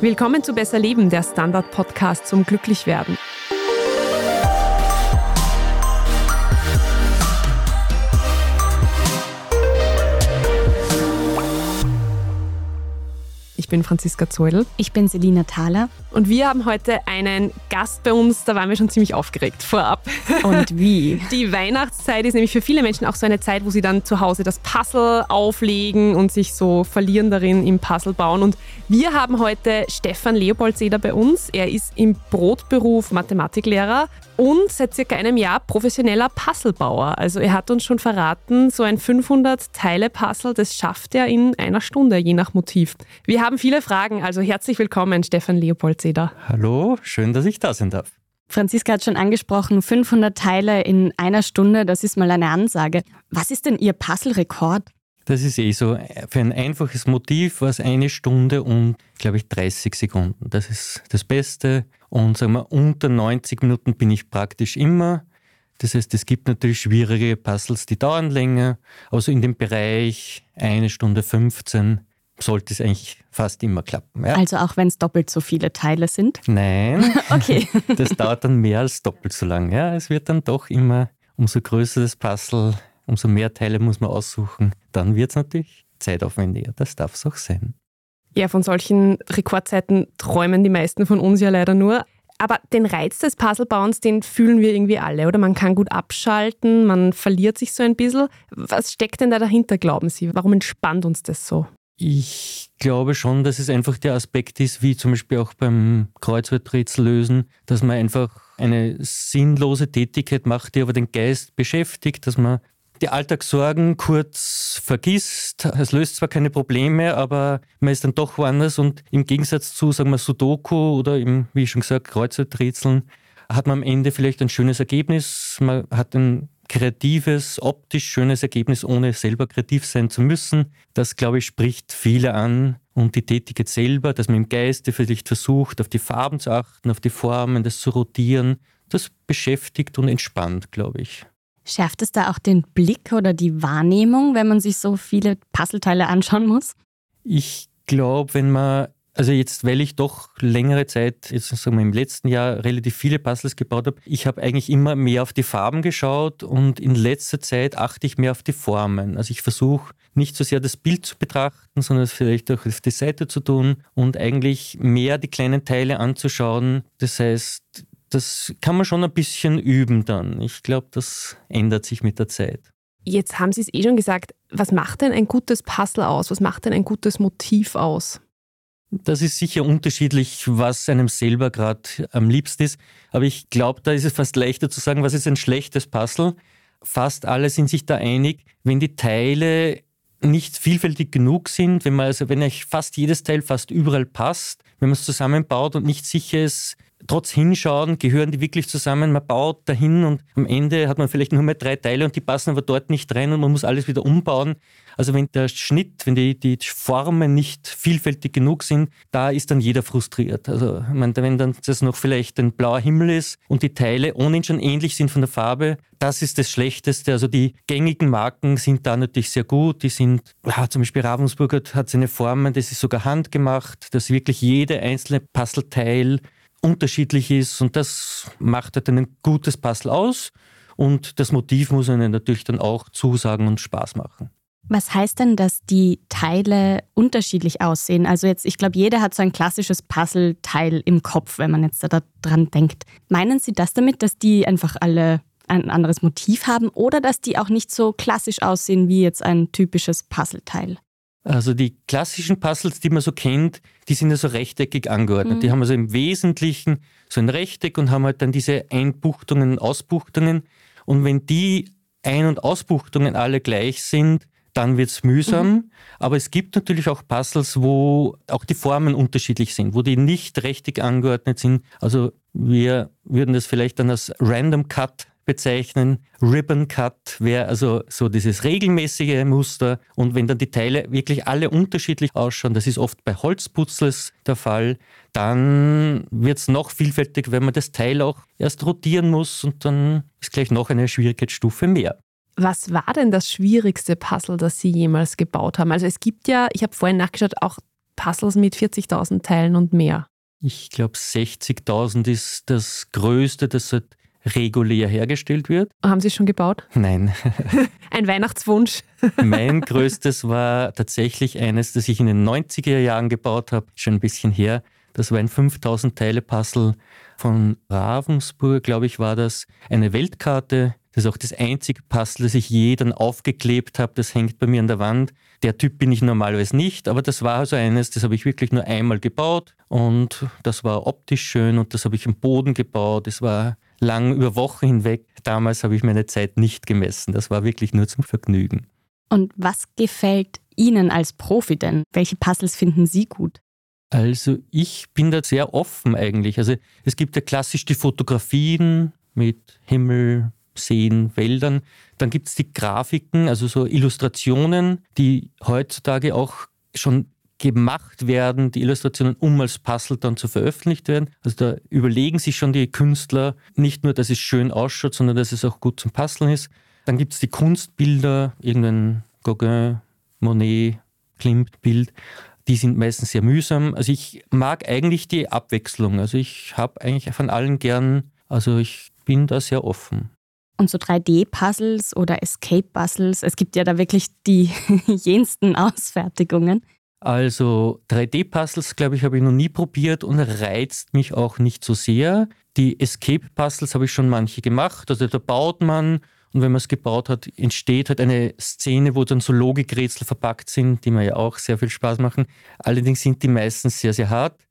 Willkommen zu Besser Leben, der Standard-Podcast zum Glücklichwerden. Ich bin Franziska Zeudel. Ich bin Selina Thaler. Und wir haben heute einen Gast bei uns, da waren wir schon ziemlich aufgeregt vorab. Und wie? Die Weihnachtszeit ist nämlich für viele Menschen auch so eine Zeit, wo sie dann zu Hause das Puzzle auflegen und sich so verlieren darin im Puzzle bauen. Und wir haben heute Stefan Leopoldseder bei uns. Er ist im Brotberuf Mathematiklehrer und seit circa einem Jahr professioneller Puzzlebauer. Also er hat uns schon verraten, so ein 500-Teile-Puzzle, das schafft er in einer Stunde, je nach Motiv. Wir haben viele Fragen, also herzlich willkommen, Stefan Leopoldseder. Hallo, schön, dass ich da sein darf. Franziska hat schon angesprochen, 500 Teile in einer Stunde, das ist mal eine Ansage. Was ist denn Ihr Puzzle-Rekord? Das ist eh so. Für ein einfaches Motiv war es eine Stunde und, glaube ich, 30 Sekunden. Das ist das Beste. Und sagen wir, unter 90 Minuten bin ich praktisch immer. Das heißt, es gibt natürlich schwierige Puzzles, die dauern länger. Also in dem Bereich eine Stunde 15 sollte es eigentlich fast immer klappen. Ja? Also auch wenn es doppelt so viele Teile sind? Nein. okay. Das dauert dann mehr als doppelt so lang. Ja, es wird dann doch immer, umso größer das Puzzle, umso mehr Teile muss man aussuchen. Dann wird es natürlich zeitaufwendiger. Das darf es auch sein. Ja, von solchen Rekordzeiten träumen die meisten von uns ja leider nur. Aber den Reiz des Puzzlebauens, den fühlen wir irgendwie alle, oder? Man kann gut abschalten, man verliert sich so ein bisschen. Was steckt denn da dahinter, glauben Sie? Warum entspannt uns das so? Ich glaube schon, dass es einfach der Aspekt ist, wie zum Beispiel auch beim Kreuzworträtsel lösen, dass man einfach eine sinnlose Tätigkeit macht, die aber den Geist beschäftigt, dass man die Alltagssorgen kurz vergisst. Es löst zwar keine Probleme, aber man ist dann doch woanders und im Gegensatz zu, sagen wir, Sudoku oder im, wie schon gesagt, Kreuzworträtseln hat man am Ende vielleicht ein schönes Ergebnis. Man hat ein kreatives, optisch schönes Ergebnis, ohne selber kreativ sein zu müssen. Das, glaube ich, spricht viele an. Und die Tätigkeit selber, dass man im Geiste vielleicht versucht, auf die Farben zu achten, auf die Formen, das zu rotieren, das beschäftigt und entspannt, glaube ich. Schärft es da auch den Blick oder die Wahrnehmung, wenn man sich so viele Puzzleteile anschauen muss? Ich glaube, wenn man, also jetzt, weil ich doch längere Zeit, jetzt sagen wir im letzten Jahr, relativ viele Puzzles gebaut habe, ich habe eigentlich immer mehr auf die Farben geschaut und in letzter Zeit achte ich mehr auf die Formen. Also ich versuche nicht so sehr das Bild zu betrachten, sondern es vielleicht auch auf die Seite zu tun und eigentlich mehr die kleinen Teile anzuschauen. Das heißt, das kann man schon ein bisschen üben dann. Ich glaube, das ändert sich mit der Zeit. Jetzt haben Sie es eh schon gesagt. Was macht denn ein gutes Puzzle aus? Was macht denn ein gutes Motiv aus? Das ist sicher unterschiedlich, was einem selber gerade am liebsten ist. Aber ich glaube, da ist es fast leichter zu sagen, was ist ein schlechtes Puzzle. Fast alle sind sich da einig, wenn die Teile nicht vielfältig genug sind, wenn man also, wenn euch fast jedes Teil fast überall passt, wenn man es zusammenbaut und nicht sicher ist, trotz Hinschauen gehören die wirklich zusammen. Man baut dahin und am Ende hat man vielleicht nur mehr drei Teile und die passen aber dort nicht rein und man muss alles wieder umbauen. Also wenn der Schnitt, wenn die, die Formen nicht vielfältig genug sind, da ist dann jeder frustriert. Also meine, wenn dann das noch vielleicht ein blauer Himmel ist und die Teile ohnehin schon ähnlich sind von der Farbe, das ist das Schlechteste. Also die gängigen Marken sind da natürlich sehr gut. Die sind, ja, zum Beispiel Ravensburger hat seine Formen, das ist sogar handgemacht, dass wirklich jede einzelne Puzzleteil unterschiedlich ist und das macht halt ein gutes Puzzle aus und das Motiv muss einem natürlich dann auch zusagen und Spaß machen. Was heißt denn, dass die Teile unterschiedlich aussehen? Also jetzt, ich glaube, jeder hat so ein klassisches Puzzleteil im Kopf, wenn man jetzt da dran denkt. Meinen Sie das damit, dass die einfach alle ein anderes Motiv haben oder dass die auch nicht so klassisch aussehen wie jetzt ein typisches Puzzleteil? Also die klassischen Puzzles, die man so kennt, die sind ja so rechteckig angeordnet. Mhm. Die haben also im Wesentlichen so ein Rechteck und haben halt dann diese Einbuchtungen und Ausbuchtungen. Und wenn die Ein- und Ausbuchtungen alle gleich sind, dann wird es mühsam. Mhm. Aber es gibt natürlich auch Puzzles, wo auch die Formen unterschiedlich sind, wo die nicht rechteckig angeordnet sind. Also wir würden das vielleicht dann als Random Cut bezeichnen. Ribbon Cut wäre also so dieses regelmäßige Muster. Und wenn dann die Teile wirklich alle unterschiedlich ausschauen, das ist oft bei Holzputzles der Fall, dann wird es noch vielfältiger, wenn man das Teil auch erst rotieren muss und dann ist gleich noch eine Schwierigkeitsstufe mehr. Was war denn das schwierigste Puzzle, das Sie jemals gebaut haben? Also es gibt ja, ich habe vorhin nachgeschaut, auch Puzzles mit 40.000 Teilen und mehr? Ich glaube, 60.000 ist das Größte, das halt regulär hergestellt wird. Haben Sie es schon gebaut? Nein. Ein Weihnachtswunsch? mein größtes war tatsächlich eines, das ich in den 90er Jahren gebaut habe, schon ein bisschen her. Das war ein 5000 Teile Puzzle von Ravensburg, glaube ich, war das. Eine Weltkarte. Das ist auch das einzige Puzzle, das ich je dann aufgeklebt habe. Das hängt bei mir an der Wand. Der Typ bin ich normalerweise nicht, aber das war also eines, das habe ich wirklich nur einmal gebaut und das war optisch schön und das habe ich im Boden gebaut. Es war lang über Wochen hinweg. Damals habe ich meine Zeit nicht gemessen. Das war wirklich nur zum Vergnügen. Und was gefällt Ihnen als Profi denn? Welche Puzzles finden Sie gut? Also ich bin da sehr offen eigentlich. Also es gibt ja klassisch die Fotografien mit Himmel, Seen, Wäldern. Dann gibt es die Grafiken, also so Illustrationen, die heutzutage auch schon gemacht werden, die Illustrationen, um als Puzzle dann zu veröffentlicht werden. Also da überlegen sich schon die Künstler nicht nur, dass es schön ausschaut, sondern dass es auch gut zum Puzzeln ist. Dann gibt es die Kunstbilder, irgendein Gauguin, Monet, Klimt-Bild. Die sind meistens sehr mühsam. Also ich mag eigentlich die Abwechslung. Also ich habe eigentlich von allen gern, also ich bin da sehr offen. Und so 3D-Puzzles oder Escape-Puzzles, es gibt ja da wirklich die jensten Ausfertigungen. Also 3D-Puzzles, glaube ich, habe ich noch nie probiert und reizt mich auch nicht so sehr. Die Escape-Puzzles habe ich schon manche gemacht. Also da baut man und wenn man es gebaut hat, entsteht halt eine Szene, wo dann so Logikrätsel verpackt sind, die mir ja auch sehr viel Spaß machen. Allerdings sind die meistens sehr, sehr hart.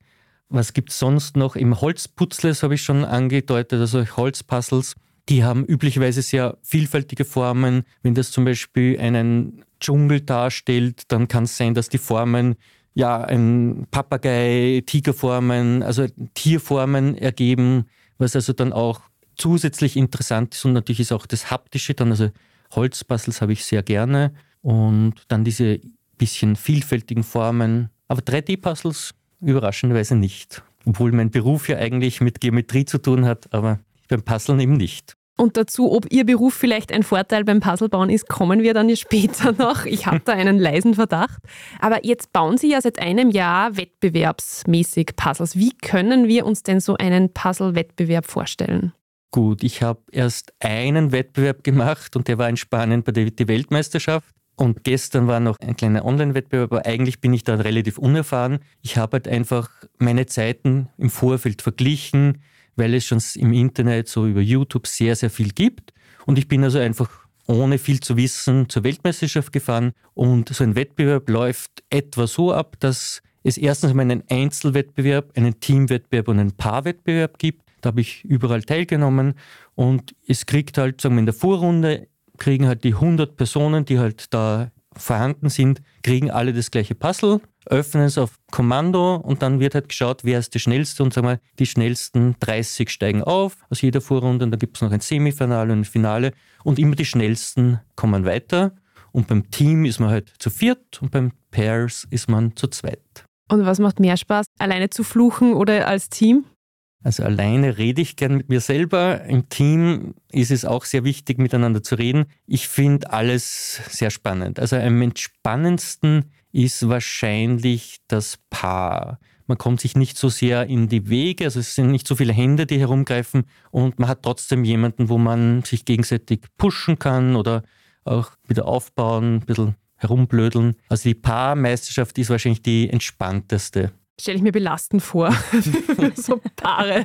Was gibt es sonst noch? Im Holzputzles habe ich schon angedeutet, also Holzpuzzles. Die haben üblicherweise sehr vielfältige Formen. Wenn das zum Beispiel einen Dschungel darstellt, dann kann es sein, dass die Formen ja ein Papagei, Tigerformen, also Tierformen ergeben, was also dann auch zusätzlich interessant ist und natürlich ist auch das Haptische dann, also Holzpuzzles habe ich sehr gerne und dann diese bisschen vielfältigen Formen, aber 3D-Puzzles überraschenderweise nicht. Obwohl mein Beruf ja eigentlich mit Geometrie zu tun hat, aber beim Puzzeln eben nicht. Und dazu, ob Ihr Beruf vielleicht ein Vorteil beim Puzzlebauen ist, kommen wir dann später noch. Ich habe da einen leisen Verdacht. Aber jetzt bauen Sie ja seit einem Jahr wettbewerbsmäßig Puzzles. Wie können wir uns denn so einen Puzzle-Wettbewerb vorstellen? Gut, ich habe erst einen Wettbewerb gemacht und der war in Spanien bei der Weltmeisterschaft. Und gestern war noch ein kleiner Online-Wettbewerb, aber eigentlich bin ich da relativ unerfahren. Ich habe halt einfach meine Zeiten im Vorfeld verglichen, weil es schon im Internet, so über YouTube sehr, sehr viel gibt. Und ich bin also einfach ohne viel zu wissen zur Weltmeisterschaft gefahren. Und so ein Wettbewerb läuft etwa so ab, dass es erstens mal einen Einzelwettbewerb, einen Teamwettbewerb und einen Paarwettbewerb gibt. Da habe ich überall teilgenommen und es kriegt halt, sagen wir in der Vorrunde, kriegen halt die 100 Personen, die halt da vorhanden sind, kriegen alle das gleiche Puzzle, öffnen es auf Kommando und dann wird halt geschaut, wer ist der Schnellste und sagen wir, die schnellsten 30 steigen auf aus jeder Vorrunde und dann gibt es noch ein Semifinale und ein Finale und immer die schnellsten kommen weiter und beim Team ist man halt zu viert und beim Pairs ist man zu zweit. Und was macht mehr Spaß, alleine zu fluchen oder als Team? Also alleine rede ich gern mit mir selber. Im Team ist es auch sehr wichtig, miteinander zu reden. Ich finde alles sehr spannend. Also am entspannendsten ist wahrscheinlich das Paar. Man kommt sich nicht so sehr in die Wege, also es sind nicht so viele Hände, die herumgreifen und man hat trotzdem jemanden, wo man sich gegenseitig pushen kann oder auch wieder aufbauen, ein bisschen herumblödeln. Also die Paarmeisterschaft ist wahrscheinlich die entspannteste stelle ich mir belastend vor. so Paare.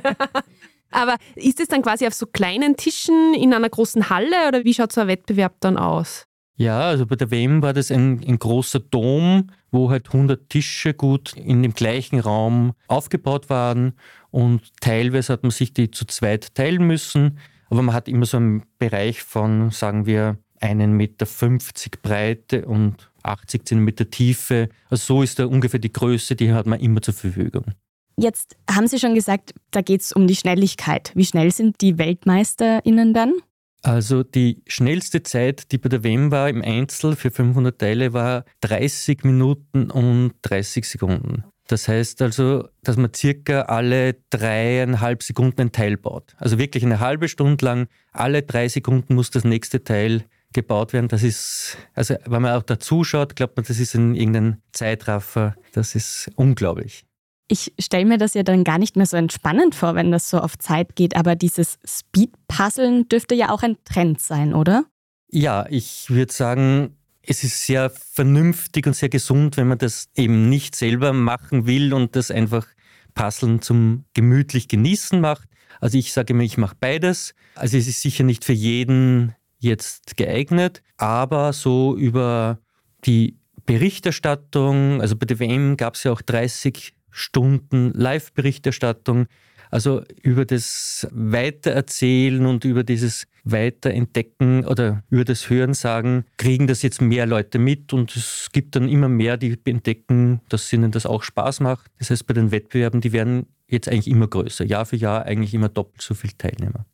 Aber ist es dann quasi auf so kleinen Tischen in einer großen Halle oder wie schaut so ein Wettbewerb dann aus? Ja, also bei der WM war das ein, ein, großer Dom, wo halt 100 Tische gut in dem gleichen Raum aufgebaut waren und teilweise hat man sich die zu zweit teilen müssen, aber man hat immer so einen Bereich von, sagen wir, 1,50 Meter Breite und 80 cm Tiefe. Also so ist da ungefähr die Größe, die hat man immer zur Verfügung. Jetzt haben Sie schon gesagt, da geht es um die Schnelligkeit. Wie schnell sind die WeltmeisterInnen dann? Also die schnellste Zeit, die bei der WM war im Einzel für 500 Teile, war 30 Minuten und 30 Sekunden. Das heißt also, dass man circa alle dreieinhalb Sekunden ein Teil baut. Also wirklich eine halbe Stunde lang, alle drei Sekunden muss das nächste Teil gebaut werden. Das ist, also wenn man auch da zuschaut, glaubt man, das ist ein, irgendein Zeitraffer. Das ist unglaublich. Ich stelle mir das ja dann gar nicht mehr so entspannend vor, wenn das so auf Zeit geht, aber dieses Speed-Puzzeln dürfte ja auch ein Trend sein, oder? Ja, ich würde sagen, es ist sehr vernünftig und sehr gesund, wenn man das eben nicht selber machen will und das einfach Puzzeln zum gemütlich genießen macht. Also ich sage immer, ich mache beides. Also es ist sicher nicht für jeden jetzt geeignet, aber so über die Berichterstattung, also bei der WM gab es ja auch 30 Stunden Live-Berichterstattung. Also über das Weitererzählen und über dieses Weiterentdecken oder über das Hörensagen kriegen das jetzt mehr Leute mit und es gibt dann immer mehr, die entdecken, dass ihnen das auch Spaß macht. Das heißt, bei den Wettbewerben, die werden jetzt eigentlich immer größer. Jahr für Jahr eigentlich immer doppelt so viele Teilnehmer.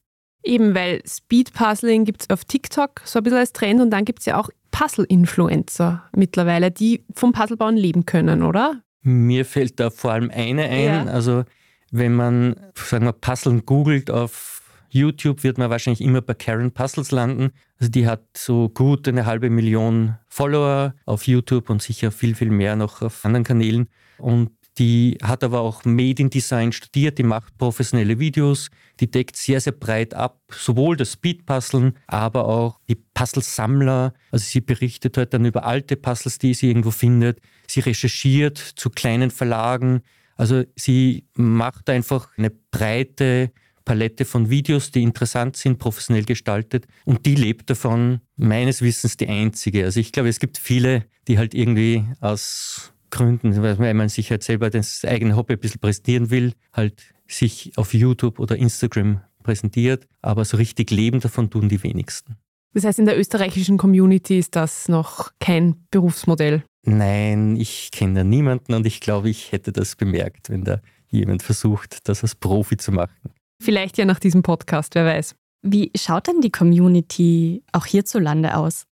Eben, weil Speed-Puzzling gibt es auf TikTok so ein bisschen als Trend und dann gibt es ja auch Puzzle-Influencer mittlerweile, die vom Puzzlebauen leben können, oder? Mir fällt da vor allem eine ein. Ja. Also wenn man, sagen wir, Puzzlen googelt auf YouTube, wird man wahrscheinlich immer bei Karen Puzzles landen. Also die hat so gut eine halbe Million Follower auf YouTube und sicher viel, viel mehr noch auf anderen Kanälen. Und die hat aber auch Made in Design studiert, die macht professionelle Videos, die deckt sehr, sehr breit ab, sowohl das Speed-Puzzeln, aber auch die Puzzle-Sammler. Also sie berichtet halt dann über alte Puzzles, die sie irgendwo findet. Sie recherchiert zu kleinen Verlagen. Also sie macht einfach eine breite Palette von Videos, die interessant sind, professionell gestaltet. Und die lebt davon, meines Wissens die einzige. Also ich glaube, es gibt viele, die halt irgendwie aus Gründen, weil man sich halt selber das eigene Hobby ein bisschen präsentieren will, halt sich auf YouTube oder Instagram präsentiert, aber so richtig leben davon tun die wenigsten. Das heißt, in der österreichischen Community ist das noch kein Berufsmodell? Nein, ich kenne da niemanden und ich glaube, ich hätte das bemerkt, wenn da jemand versucht, das als Profi zu machen. Vielleicht ja nach diesem Podcast, wer weiß. Wie schaut denn die Community auch hierzulande aus?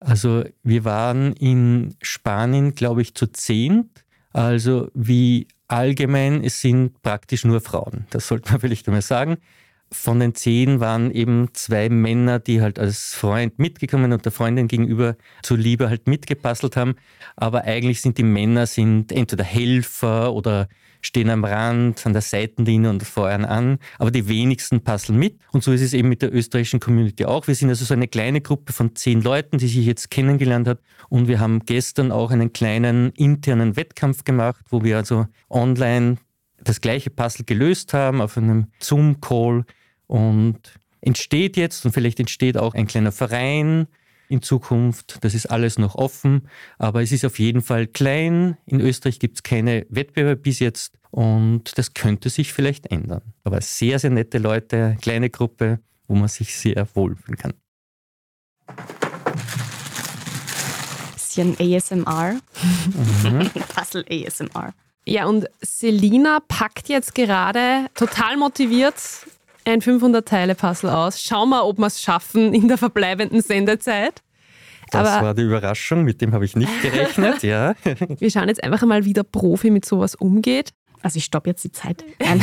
Also wir waren in Spanien, glaube ich, zu zehnt. Also wie allgemein, es sind praktisch nur Frauen. Das sollte man vielleicht einmal sagen. Von den zehn waren eben zwei Männer, die halt als Freund mitgekommen und der Freundin gegenüber zuliebe halt mitgepasselt haben. Aber eigentlich sind die Männer sind entweder Helfer oder stehen am Rand, an der Seitenlinie und feuern an, aber die wenigsten passen mit. Und so ist es eben mit der österreichischen Community auch. Wir sind also so eine kleine Gruppe von zehn Leuten, die sich jetzt kennengelernt hat. Und wir haben gestern auch einen kleinen internen Wettkampf gemacht, wo wir also online das gleiche Puzzle gelöst haben auf einem Zoom-Call und entsteht jetzt und vielleicht entsteht auch ein kleiner Verein in Zukunft. Das ist alles noch offen, aber es ist auf jeden Fall klein. In Österreich gibt es keine Wettbewerbe bis jetzt und das könnte sich vielleicht ändern. Aber sehr, sehr nette Leute, kleine Gruppe, wo man sich sehr wohlfühlen kann. Bisschen ASMR. Mhm. Puzzle ASMR. Ja, und Selina packt jetzt gerade total motiviert ein 500-Teile-Puzzle aus. Schauen wir, ob wir es schaffen in der verbleibenden Sendezeit. Das Aber war die Überraschung, mit dem habe ich nicht gerechnet, ja. Wir schauen jetzt einfach mal, wie der Profi mit sowas umgeht. Also ich stoppe jetzt die Zeit. Nein.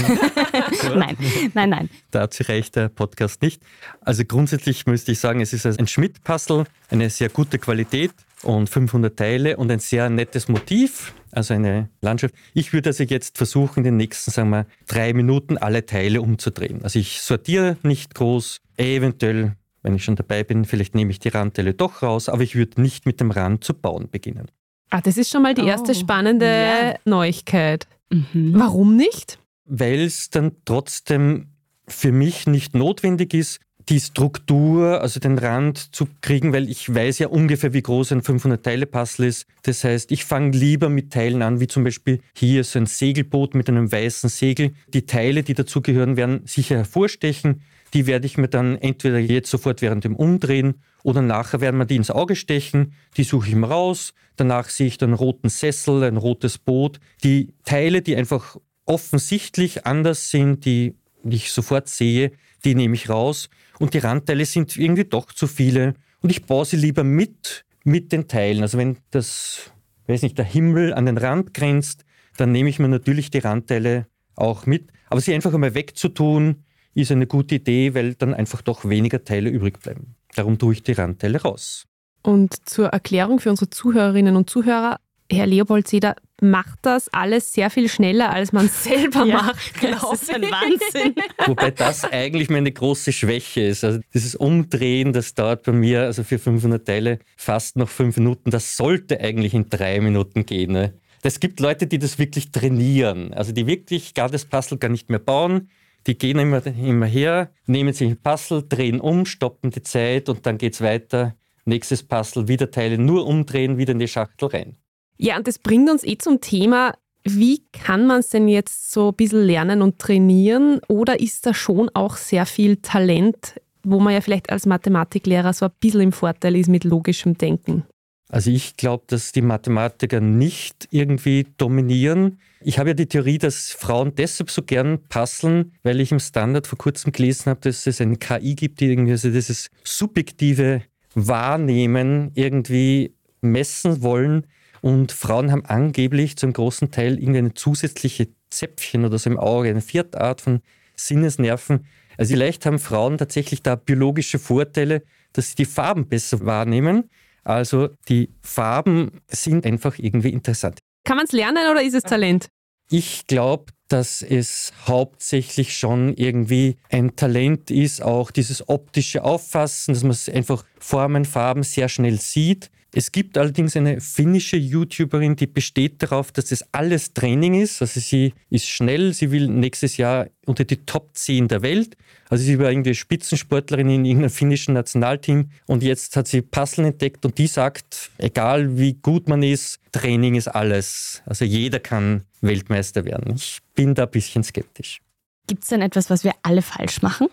nein, nein, nein. Dazu reicht der Podcast nicht. Also grundsätzlich müsste ich sagen, es ist ein Schmidt-Puzzle, eine sehr gute Qualität und 500 Teile und ein sehr nettes Motiv, also eine Landschaft. Ich würde also jetzt versuchen, in den nächsten, sagen wir, drei Minuten alle Teile umzudrehen. Also ich sortiere nicht groß, eventuell, wenn ich schon dabei bin, vielleicht nehme ich die Randteile doch raus, aber ich würde nicht mit dem Rand zu bauen beginnen. Ah, das ist schon mal die erste oh, spannende ja. Neuigkeit. Mhm. Warum nicht? Weil es dann trotzdem für mich nicht notwendig ist, die Struktur, also den Rand zu kriegen, weil ich weiß ja ungefähr, wie groß ein 500-Teile-Puzzle ist. Das heißt, ich fange lieber mit Teilen an, wie zum Beispiel hier so ein Segelboot mit einem weißen Segel. Die Teile, die dazugehören, werden sicher hervorstechen. Die werde ich mir dann entweder jetzt sofort während dem Umdrehen oder nachher werden mir die ins Auge stechen. Die suche ich mir raus. Danach sehe ich dann einen roten Sessel, ein rotes Boot. Die Teile, die einfach offensichtlich anders sind, die ich sofort sehe, die nehme ich raus und die Randteile sind irgendwie doch zu viele und ich baue sie lieber mit, mit den Teilen. Also wenn das, weiß nicht, der Himmel an den Rand grenzt, dann nehme ich mir natürlich die Randteile auch mit. Aber sie einfach einmal wegzutun, ist eine gute Idee, weil dann einfach doch weniger Teile übrig bleiben. Darum tue ich die Randteile raus. Und zur Erklärung für unsere Zuhörerinnen und Zuhörer, Herr Leopold Seder macht das alles sehr viel schneller, als man es selber ja, macht. Das ist ein Wahnsinn. Wobei das eigentlich meine große Schwäche ist. Also dieses Umdrehen, das dauert bei mir also für 500 Teile fast noch fünf Minuten. Das sollte eigentlich in drei Minuten gehen. Ne? Es gibt Leute, die das wirklich trainieren. Also die wirklich gar das Puzzle gar nicht mehr bauen. Die gehen immer, immer her, nehmen sich ein Puzzle, drehen um, stoppen die Zeit und dann geht es weiter. Nächstes Puzzle, wieder Teile nur umdrehen, wieder in die Schachtel rein. Ja, und das bringt uns eh zum Thema, wie kann man es denn jetzt so ein bisschen lernen und trainieren? Oder ist da schon auch sehr viel Talent, wo man ja vielleicht als Mathematiklehrer so ein bisschen im Vorteil ist mit logischem Denken? Also ich glaube, dass die Mathematiker nicht irgendwie dominieren. Ich habe ja die Theorie, dass Frauen deshalb so gern puzzeln, weil ich im Standard vor kurzem gelesen habe, dass es eine KI gibt, die irgendwie also dieses subjektive Wahrnehmen irgendwie messen wollen. Und Frauen haben angeblich zum großen Teil irgendeine zusätzliche Zäpfchen oder so im Auge, eine vierte Art von Sinnesnerven. Also vielleicht haben Frauen tatsächlich da biologische Vorteile, dass sie die Farben besser wahrnehmen. Also die Farben sind einfach irgendwie interessant. Kann man es lernen oder ist es Talent? Ich glaube, dass es hauptsächlich schon irgendwie ein Talent ist, auch dieses optische Auffassen, dass man einfach Formen, Farben sehr schnell sieht. Es gibt allerdings eine finnische YouTuberin, die besteht darauf, dass das alles Training ist. Also sie ist schnell, sie will nächstes Jahr unter die Top 10 der Welt. Also sie war irgendwie Spitzensportlerin in irgendeinem finnischen Nationalteam und jetzt hat sie Puzzle entdeckt und die sagt, egal wie gut man ist, Training ist alles. Also jeder kann Weltmeister werden. Ich bin da ein bisschen skeptisch. Gibt es denn etwas, was wir alle falsch machen?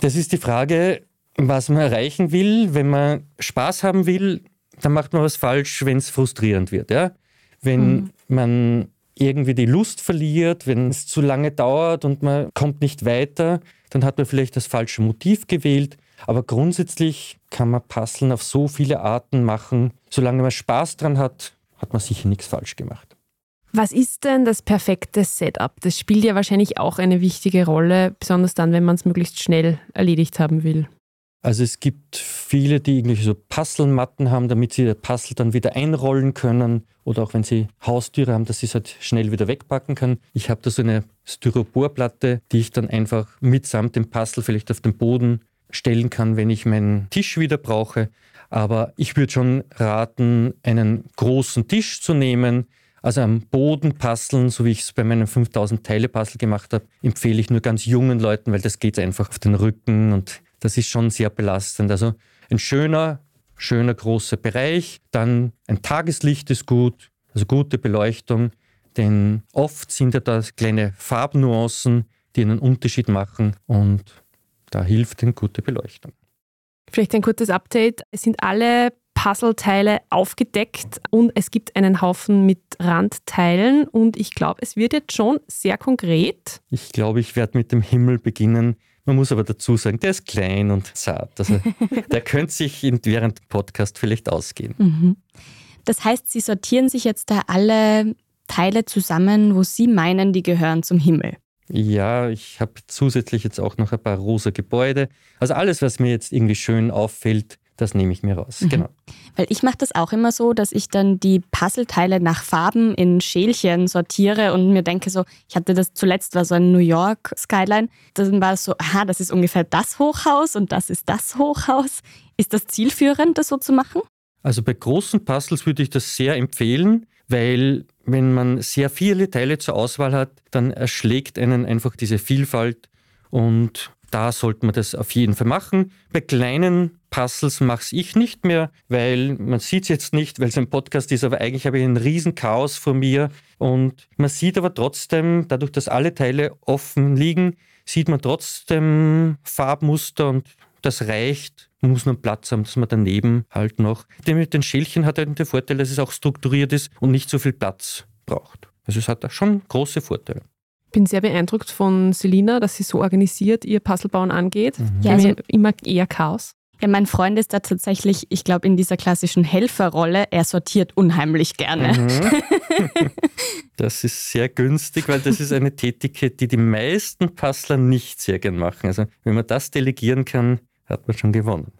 Das ist die Frage, was man erreichen will. Wenn man Spaß haben will, dann macht man was falsch, wenn es frustrierend wird. Ja? Wenn mhm. man irgendwie die Lust verliert, wenn es zu lange dauert und man kommt nicht weiter, dann hat man vielleicht das falsche Motiv gewählt. Aber grundsätzlich kann man Puzzeln auf so viele Arten machen. Solange man Spaß dran hat, hat man sicher nichts falsch gemacht. Was ist denn das perfekte Setup? Das spielt ja wahrscheinlich auch eine wichtige Rolle, besonders dann, wenn man es möglichst schnell erledigt haben will. Also es gibt viele, die irgendwelche so Puzzlematten haben, damit sie das Puzzle dann wieder einrollen können oder auch wenn sie Haustüre haben, dass sie es halt schnell wieder wegpacken können. Ich habe da so eine Styroporplatte, die ich dann einfach mitsamt dem Puzzle vielleicht auf den Boden stellen kann, wenn ich meinen Tisch wieder brauche. Aber ich würde schon raten, einen großen Tisch zu nehmen, also am Boden puzzeln, so wie ich es bei meinem 5000 Teile Puzzle gemacht habe, empfehle ich nur ganz jungen Leuten, weil das geht einfach auf den Rücken und das ist schon sehr belastend. Also ein schöner, schöner großer Bereich, dann ein Tageslicht ist gut, also gute Beleuchtung, denn oft sind ja da kleine Farbnuancen, die einen Unterschied machen und da hilft eine gute Beleuchtung. Vielleicht ein kurzes Update. Es sind alle Puzzleteile aufgedeckt und es gibt einen Haufen mit Randteilen und ich glaube, es wird jetzt schon sehr konkret. Ich glaube, ich werde mit dem Himmel beginnen. Man muss aber dazu sagen, der ist klein und zart. Also der könnte sich während dem Podcast vielleicht ausgehen. Mhm. Das heißt, Sie sortieren sich jetzt da alle Teile zusammen, wo Sie meinen, die gehören zum Himmel. Ja, ich habe zusätzlich jetzt auch noch ein paar rosa Gebäude. Also alles, was mir jetzt irgendwie schön auffällt, das nehme ich mir raus. Mhm. Genau. Weil ich mache das auch immer so, dass ich dann die Puzzleteile nach Farben in Schälchen sortiere und mir denke so, ich hatte das zuletzt, war so ein New York Skyline, dann war es so, aha, das ist ungefähr das Hochhaus und das ist das Hochhaus. Ist das zielführend, das so zu machen? Also bei großen Puzzles würde ich das sehr empfehlen, weil wenn man sehr viele Teile zur Auswahl hat, dann erschlägt einen einfach diese Vielfalt und da sollte man das auf jeden Fall machen. Bei kleinen Puzzles mache ich nicht mehr, weil man sieht es jetzt nicht, weil es ein Podcast ist, aber eigentlich habe ich ein riesen Chaos vor mir und man sieht aber trotzdem, dadurch, dass alle Teile offen liegen, sieht man trotzdem Farbmuster und das reicht. Man muss nur Platz haben, dass man daneben halt noch. Denn mit den Schälchen hat er den Vorteil, dass es auch strukturiert ist und nicht so viel Platz braucht. Also es hat da schon große Vorteile bin sehr beeindruckt von Selina, dass sie so organisiert ihr Puzzlebauen angeht. Mhm. Ja, also immer eher Chaos. Ja, mein Freund ist da tatsächlich, ich glaube, in dieser klassischen Helferrolle. Er sortiert unheimlich gerne. Mhm. Das ist sehr günstig, weil das ist eine Tätigkeit, die die meisten Puzzler nicht sehr gern machen. Also wenn man das delegieren kann, hat man schon gewonnen.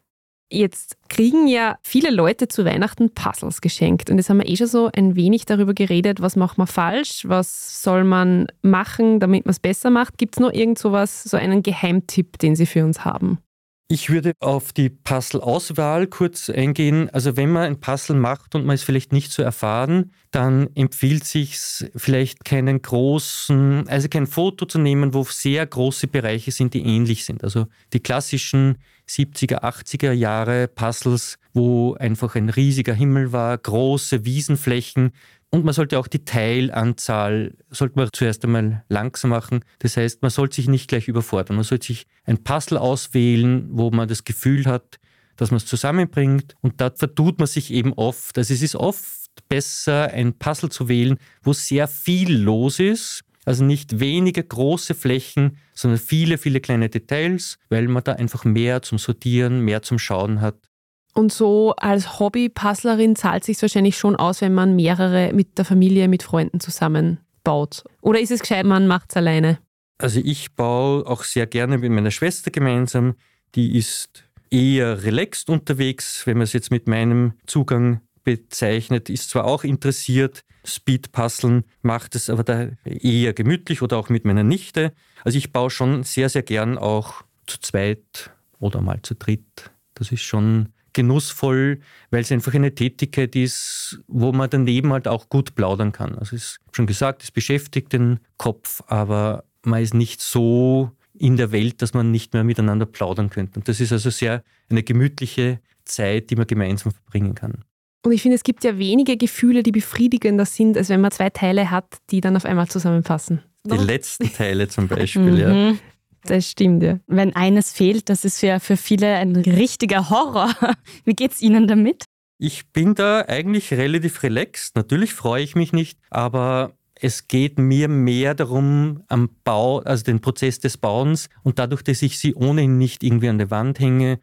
Jetzt kriegen ja viele Leute zu Weihnachten Puzzles geschenkt. Und jetzt haben wir eh schon so ein wenig darüber geredet, was macht man falsch, was soll man machen, damit man es besser macht. Gibt es noch irgend sowas, so einen Geheimtipp, den Sie für uns haben? Ich würde auf die Puzzle-Auswahl kurz eingehen. Also wenn man ein Puzzle macht und man ist vielleicht nicht so erfahren, dann empfiehlt sich vielleicht keinen großen, also kein Foto zu nehmen, wo sehr große Bereiche sind, die ähnlich sind. Also die klassischen 70er, 80er Jahre Puzzles, wo einfach ein riesiger Himmel war, große Wiesenflächen. Und man sollte auch die Teilanzahl, sollte man zuerst einmal langsam machen. Das heißt, man sollte sich nicht gleich überfordern. Man sollte sich ein Puzzle auswählen, wo man das Gefühl hat, dass man es zusammenbringt. Und da vertut man sich eben oft. Also es ist oft besser, ein Puzzle zu wählen, wo sehr viel los ist. Also nicht wenige große Flächen, sondern viele, viele kleine Details, weil man da einfach mehr zum Sortieren, mehr zum Schauen hat. Und so als Hobby-Puzzlerin zahlt sich wahrscheinlich schon aus, wenn man mehrere mit der Familie, mit Freunden zusammenbaut. Oder ist es gescheit, man macht es alleine? Also ich baue auch sehr gerne mit meiner Schwester gemeinsam. Die ist eher relaxed unterwegs, wenn man es jetzt mit meinem Zugang bezeichnet, ist zwar auch interessiert, Speed-Puzzeln, macht es aber da eher gemütlich oder auch mit meiner Nichte. Also ich baue schon sehr, sehr gern auch zu zweit oder mal zu dritt. Das ist schon genussvoll, weil es einfach eine Tätigkeit ist, wo man daneben halt auch gut plaudern kann. Also es ist schon gesagt, es beschäftigt den Kopf, aber man ist nicht so in der Welt, dass man nicht mehr miteinander plaudern könnte. Und das ist also sehr eine gemütliche Zeit, die man gemeinsam verbringen kann. Und ich finde, es gibt ja wenige Gefühle, die befriedigender sind, als wenn man zwei Teile hat, die dann auf einmal zusammenpassen. Die no? letzten Teile zum Beispiel, ja. Mhm. Das stimmt, ja. Wenn eines fehlt, das ist ja für viele ein richtiger Horror. Wie geht es Ihnen damit? Ich bin da eigentlich relativ relaxed. Natürlich freue ich mich nicht, aber es geht mir mehr darum, am Bau, also den Prozess des Bauens und dadurch, dass ich sie ohnehin nicht irgendwie an der Wand hänge,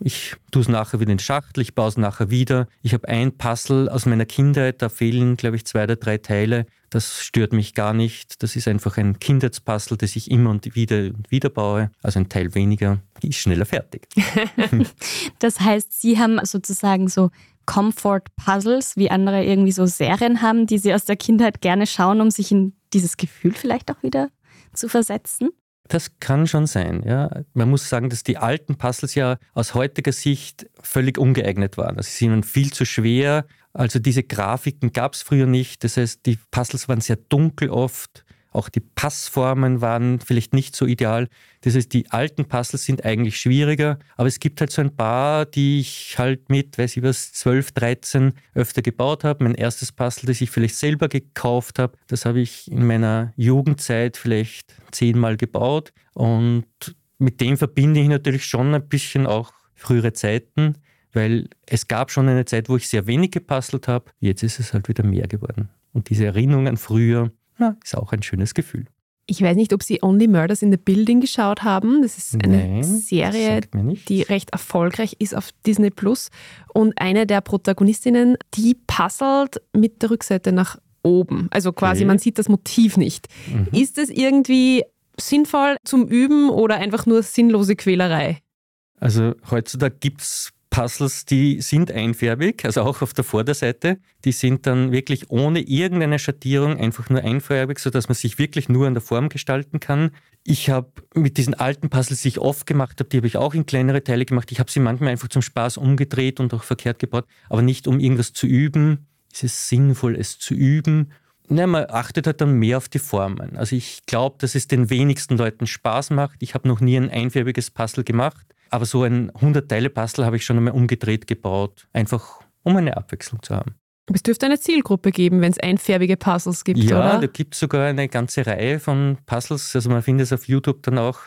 ich tue es nachher wieder in den Schachtel, ich baue es nachher wieder. Ich habe ein Puzzle aus meiner Kindheit, da fehlen, glaube ich, zwei oder drei Teile. Das stört mich gar nicht. Das ist einfach ein Kindheitspuzzle, das ich immer und wieder und wieder baue. Also ein Teil weniger, ist schneller fertig. das heißt, Sie haben sozusagen so Comfort-Puzzles, wie andere irgendwie so Serien haben, die Sie aus der Kindheit gerne schauen, um sich in dieses Gefühl vielleicht auch wieder zu versetzen? Das kann schon sein, ja. Man muss sagen, dass die alten Puzzles ja aus heutiger Sicht völlig ungeeignet waren. Also sie sind viel zu schwer. Also diese Grafiken gab es früher nicht. Das heißt, die Puzzles waren sehr dunkel oft. Auch die Passformen waren vielleicht nicht so ideal. Das heißt, die alten Puzzles sind eigentlich schwieriger, aber es gibt halt so ein paar, die ich halt mit, weiß ich was, 12, 13 öfter gebaut habe. Mein erstes Puzzle, das ich vielleicht selber gekauft habe, das habe ich in meiner Jugendzeit vielleicht zehnmal gebaut und mit dem verbinde ich natürlich schon ein bisschen auch frühere Zeiten, weil es gab schon eine Zeit, wo ich sehr wenig gepuzzelt habe. Jetzt ist es halt wieder mehr geworden. Und diese Erinnerung an früher, na, ist auch ein schönes Gefühl. Ich weiß nicht, ob Sie Only Murders in the Building geschaut haben. Das ist eine Nein, Serie, die recht erfolgreich ist auf Disney Plus. Und eine der Protagonistinnen, die puzzelt mit der Rückseite nach oben. Also quasi, okay. man sieht das Motiv nicht. Mhm. Ist es irgendwie sinnvoll zum Üben oder einfach nur sinnlose Quälerei? Also heutzutage gibt es Puzzles, die sind einfärbig, also auch auf der Vorderseite. Die sind dann wirklich ohne irgendeine Schattierung einfach nur einfärbig, sodass man sich wirklich nur an der Form gestalten kann. Ich habe mit diesen alten Puzzles, die ich oft gemacht habe, die habe ich auch in kleinere Teile gemacht. Ich habe sie manchmal einfach zum Spaß umgedreht und auch verkehrt gebaut, aber nicht um irgendwas zu üben. Ist es sinnvoll, es zu üben? Na, man achtet halt dann mehr auf die Formen. Also ich glaube, dass es den wenigsten Leuten Spaß macht. Ich habe noch nie ein einfärbiges Puzzle gemacht. Aber so ein 100-Teile-Bastel habe ich schon einmal umgedreht gebaut, einfach um eine Abwechslung zu haben. Aber es dürfte eine Zielgruppe geben, wenn es einfärbige Puzzles gibt, ja, oder? Ja, da gibt es sogar eine ganze Reihe von Puzzles. Also man findet es auf YouTube dann auch.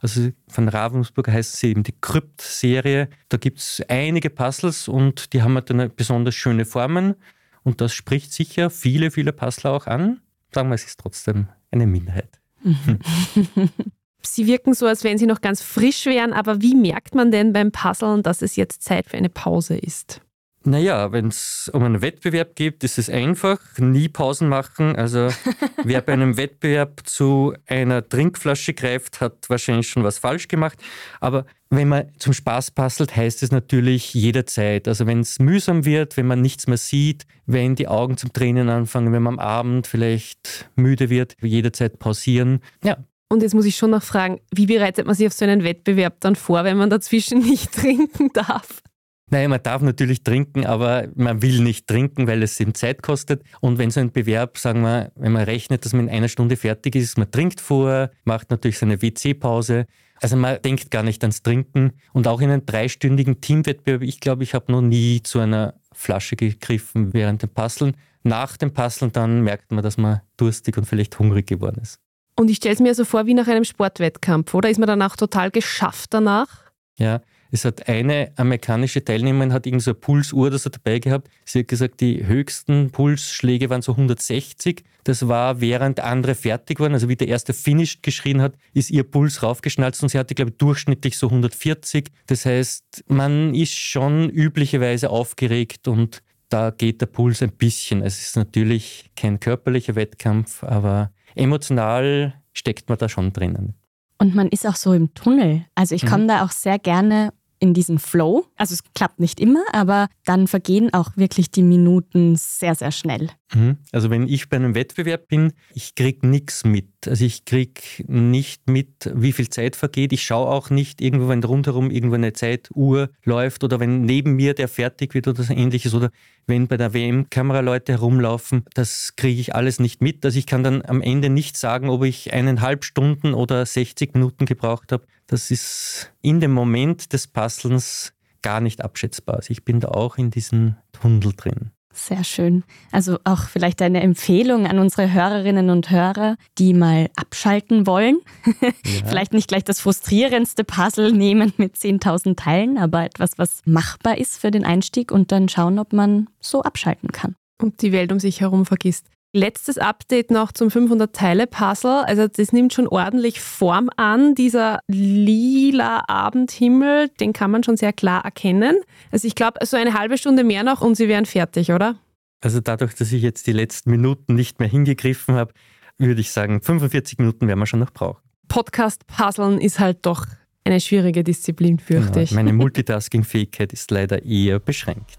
Also von Ravensburg heißt sie eben die Krypt-Serie. Da gibt es einige Puzzles und die haben halt dann besonders schöne Formen. Und das spricht sicher viele, viele Puzzler auch an. Sagen wir, es ist trotzdem eine Minderheit. Sie wirken so, als wenn Sie noch ganz frisch wären, aber wie merkt man denn beim Puzzeln, dass es jetzt Zeit für eine Pause ist? Naja, wenn es um einen Wettbewerb geht, ist es einfach. Nie Pausen machen. Also wer bei einem Wettbewerb zu einer Trinkflasche greift, hat wahrscheinlich schon was falsch gemacht. Aber wenn man zum Spaß bastelt, heißt es natürlich jederzeit. Also wenn es mühsam wird, wenn man nichts mehr sieht, wenn die Augen zum Tränen anfangen, wenn man am Abend vielleicht müde wird, jederzeit pausieren. Ja, und jetzt muss ich schon noch fragen, wie bereitet man sich auf so einen Wettbewerb dann vor, wenn man dazwischen nicht trinken darf? Naja, man darf natürlich trinken, aber man will nicht trinken, weil es eben Zeit kostet. Und wenn so ein Bewerb, sagen wir, wenn man rechnet, dass man in einer Stunde fertig ist, man trinkt vor, macht natürlich seine WC-Pause. Also man denkt gar nicht ans Trinken. Und auch in einem dreistündigen Teamwettbewerb, ich glaube, ich habe noch nie zu einer Flasche gegriffen während dem Puzzeln. Nach dem Puzzeln dann merkt man, dass man durstig und vielleicht hungrig geworden ist. Und ich stelle es mir so vor wie nach einem Sportwettkampf, oder? Ist man danach total geschafft danach? Ja, es hat eine amerikanische Teilnehmerin hat irgend so eine Pulsuhr das hat dabei gehabt. Sie hat gesagt, die höchsten Pulsschläge waren so 160. Das war während andere fertig waren, also wie der erste Finished geschrien hat, ist ihr Puls raufgeschnalzt und sie hatte, glaube ich, durchschnittlich so 140. Das heißt, man ist schon üblicherweise aufgeregt und da geht der Puls ein bisschen. Es ist natürlich kein körperlicher Wettkampf, aber emotional steckt man da schon drinnen. Und man ist auch so im Tunnel. Also ich komme mhm. da auch sehr gerne in diesen Flow. Also es klappt nicht immer, aber dann vergehen auch wirklich die Minuten sehr, sehr schnell. Mhm. Also wenn ich bei einem Wettbewerb bin, ich kriege nichts mit. Also ich kriege nicht mit, wie viel Zeit vergeht. Ich schaue auch nicht irgendwo, wenn rundherum irgendwo eine Zeituhr läuft oder wenn neben mir der fertig wird oder so ähnliches oder wenn bei der WM Kameraleute herumlaufen, das kriege ich alles nicht mit. Also ich kann dann am Ende nicht sagen, ob ich eineinhalb Stunden oder 60 Minuten gebraucht habe. Das ist in dem Moment des Puzzlens gar nicht abschätzbar. Also ich bin da auch in diesem Tunnel drin. Sehr schön. Also auch vielleicht eine Empfehlung an unsere Hörerinnen und Hörer, die mal abschalten wollen. Ja. vielleicht nicht gleich das frustrierendste Puzzle nehmen mit 10.000 Teilen, aber etwas, was machbar ist für den Einstieg und dann schauen, ob man so abschalten kann. Und die Welt um sich herum vergisst. Letztes Update noch zum 500-Teile-Puzzle. Also das nimmt schon ordentlich Form an. Dieser lila Abendhimmel, den kann man schon sehr klar erkennen. Also ich glaube, so eine halbe Stunde mehr noch und sie wären fertig, oder? Also dadurch, dass ich jetzt die letzten Minuten nicht mehr hingegriffen habe, würde ich sagen, 45 Minuten werden wir schon noch brauchen. Podcast-Puzzeln ist halt doch eine schwierige Disziplin, fürchte ja, ich. Meine Multitasking-Fähigkeit ist leider eher beschränkt.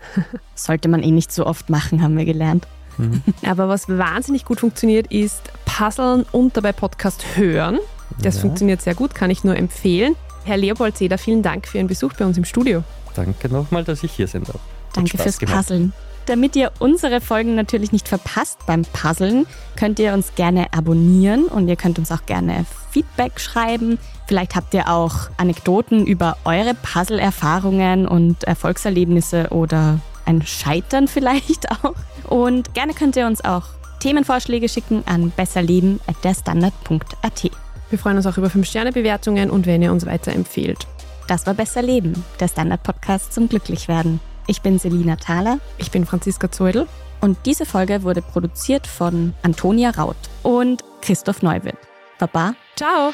Sollte man eh nicht so oft machen, haben wir gelernt. Mhm. Aber was wahnsinnig gut funktioniert, ist Puzzeln und dabei Podcast hören. Das ja. funktioniert sehr gut, kann ich nur empfehlen. Herr Leopold Seder, vielen Dank für Ihren Besuch bei uns im Studio. Danke nochmal, dass ich hier sein darf. Danke fürs gemacht. Puzzeln. Damit ihr unsere Folgen natürlich nicht verpasst beim Puzzeln, könnt ihr uns gerne abonnieren und ihr könnt uns auch gerne Feedback schreiben. Vielleicht habt ihr auch Anekdoten über eure Puzzle-Erfahrungen und Erfolgserlebnisse oder ein Scheitern vielleicht auch. Und gerne könnt ihr uns auch Themenvorschläge schicken an besserleben.derstandard.at. Wir freuen uns auch über 5-Sterne-Bewertungen und wenn ihr uns weiterempfehlt. Das war Besser Leben, der Standard-Podcast zum Glücklichwerden. Ich bin Selina Thaler. Ich bin Franziska Zeudel. Und diese Folge wurde produziert von Antonia Raut und Christoph Neuwirth. Baba. Ciao.